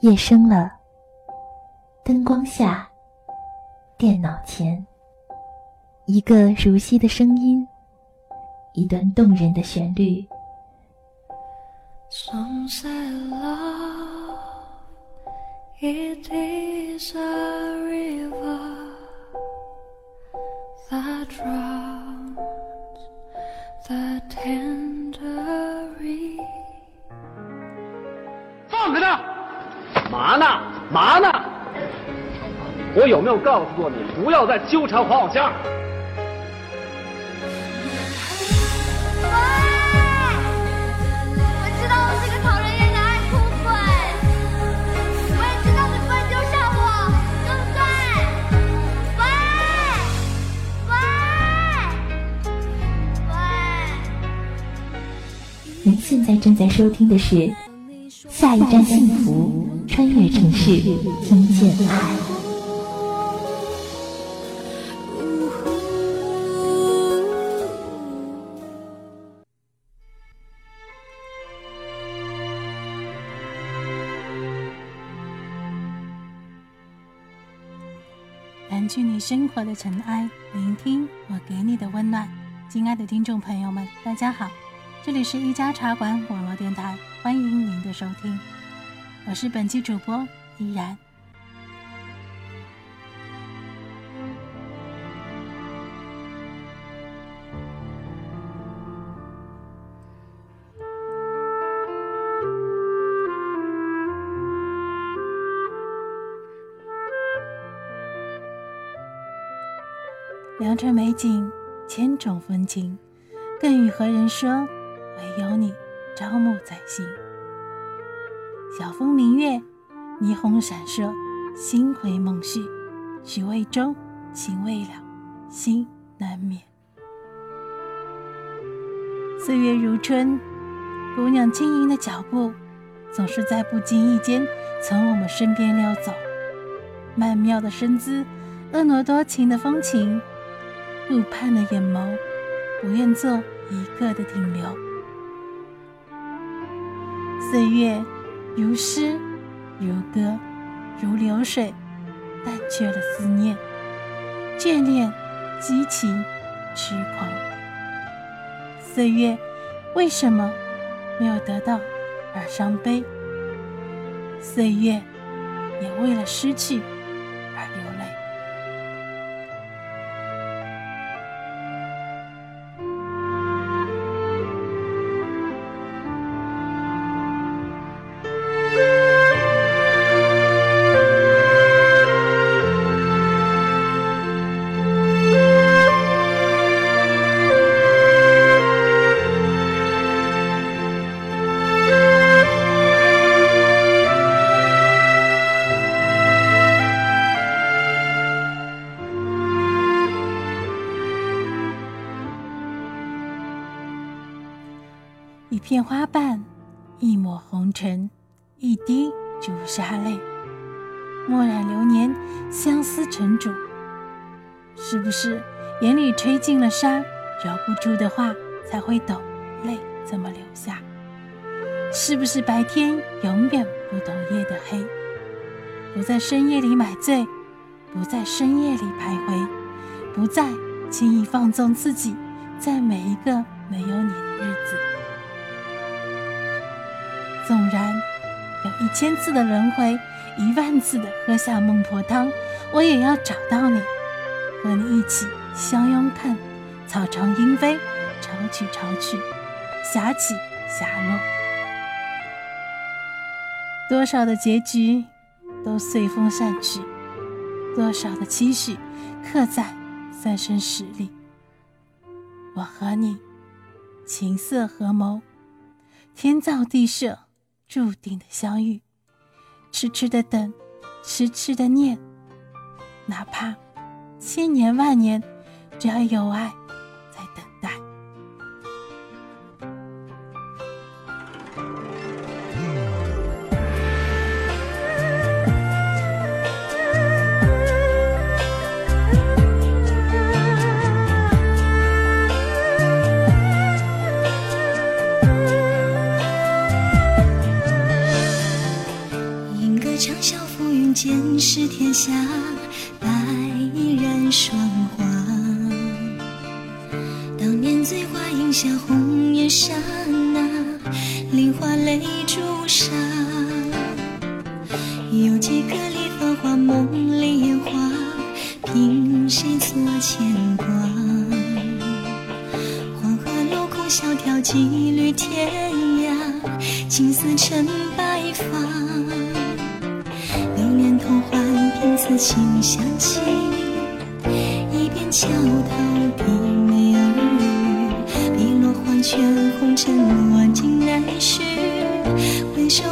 夜深了，灯光下，电脑前，一个熟悉的声音，一段动人的旋律。Some say love it is a river that drowns the tender reed。放开他！嘛呢？嘛呢？我有没有告诉过你，不要再纠缠黄小仙？您现在正在收听的是《下一站幸福》，穿越城市，听见爱。掸去你生活的尘埃，聆听我给你的温暖。亲爱的听众朋友们，大家好。这里是一家茶馆网络电台，欢迎您的收听，我是本期主播依然。良辰美景，千种风情，更与何人说？唯有你，朝暮在心。晓风明月，霓虹闪烁，星回梦续，曲未终，情未了，心难眠。岁月如春，姑娘轻盈的脚步，总是在不经意间从我们身边溜走。曼妙的身姿，婀娜多情的风情，顾盼的眼眸，不愿做一个的停留。岁月如诗，如歌，如流水，但却了思念，眷恋，激情，痴狂。岁月为什么没有得到而伤悲？岁月也为了失去。片花瓣，一抹红尘，一滴朱砂泪，墨染流年，相思成主。是不是眼里吹进了沙，揉不住的话才会懂，泪怎么流下？是不是白天永远不懂夜的黑？不在深夜里买醉，不在深夜里徘徊，不再轻易放纵自己，在每一个没有你的日子。纵然有一千次的轮回，一万次的喝下孟婆汤，我也要找到你，和你一起相拥看草长莺飞，潮起潮去，霞起霞落。多少的结局都随风散去，多少的期许刻在三生石里。我和你情色合谋，天造地设。注定的相遇，痴痴的等，痴痴的念，哪怕千年万年，只要有爱。谁做牵挂？黄河路空萧条，几缕天涯，青丝成白发。流年同换，凭此情相契，一边桥头低眉耳语，碧落黄泉红尘万金难续，回首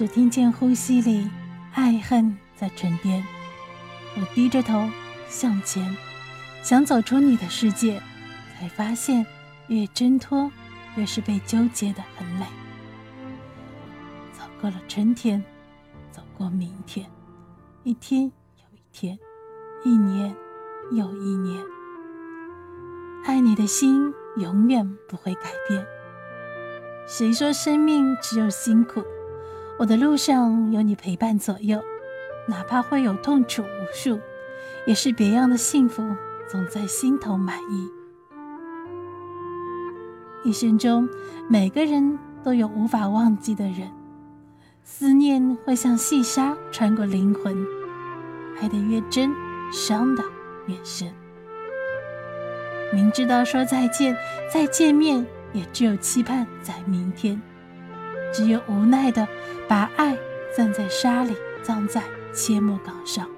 只听见呼吸里爱恨在唇边。我低着头向前，想走出你的世界，才发现越挣脱，越是被纠结的很累。走过了春天，走过明天，一天又一天，一年又一年。爱你的心永远不会改变。谁说生命只有辛苦？我的路上有你陪伴左右，哪怕会有痛楚无数，也是别样的幸福总在心头满意。一生中，每个人都有无法忘记的人，思念会像细沙穿过灵魂，爱得越真，伤得越深。明知道说再见，再见面也只有期盼在明天。只有无奈的把爱葬在沙里，葬在阡陌岗上。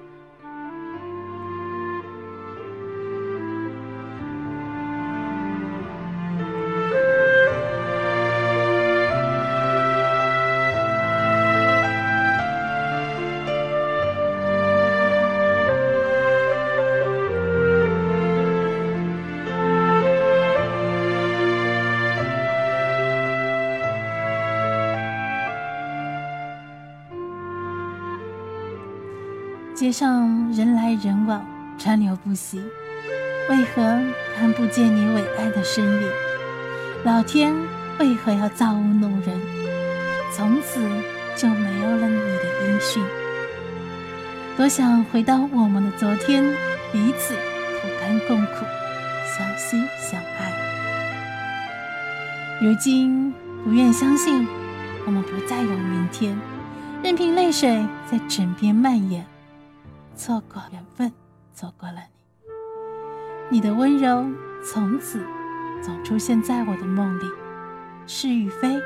街上人来人往，川流不息，为何看不见你伟岸的身影？老天为何要造物弄人？从此就没有了你的音讯。多想回到我们的昨天，彼此同甘共苦，相惜相爱。如今不愿相信，我们不再有明天，任凭泪水在枕边蔓延。错过缘分，错过了你。你的温柔从此总出现在我的梦里，是与非，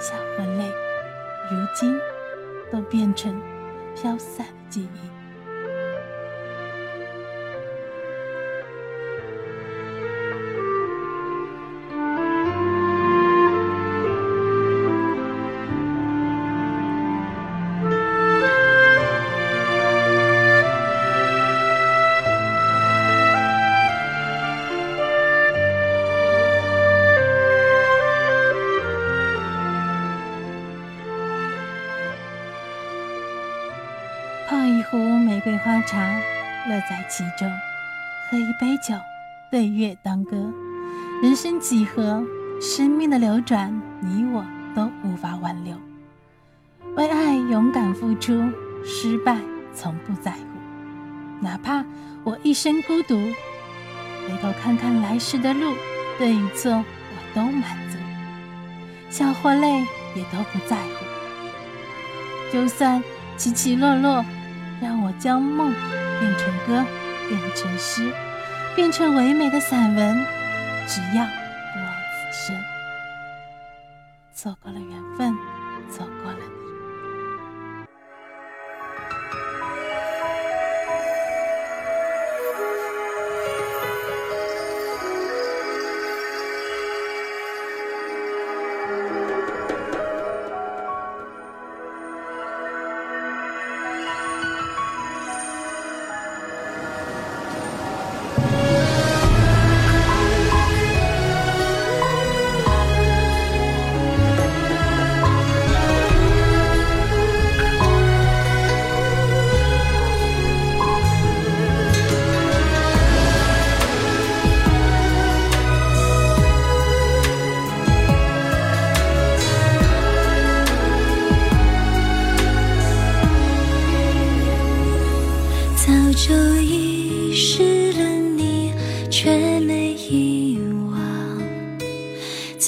笑和泪，如今都变成飘散的记忆。泡一壶玫瑰花茶，乐在其中；喝一杯酒，对月当歌。人生几何，生命的流转，你我都无法挽留。为爱勇敢付出，失败从不在乎。哪怕我一生孤独，回头看看来时的路，对与错我都满足，笑或泪也都不在乎。就算起起落落。让我将梦变成歌，变成诗，变成唯美的散文，只要不枉此生。错过了缘分，错过了。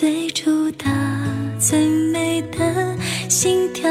最初的最美的心跳。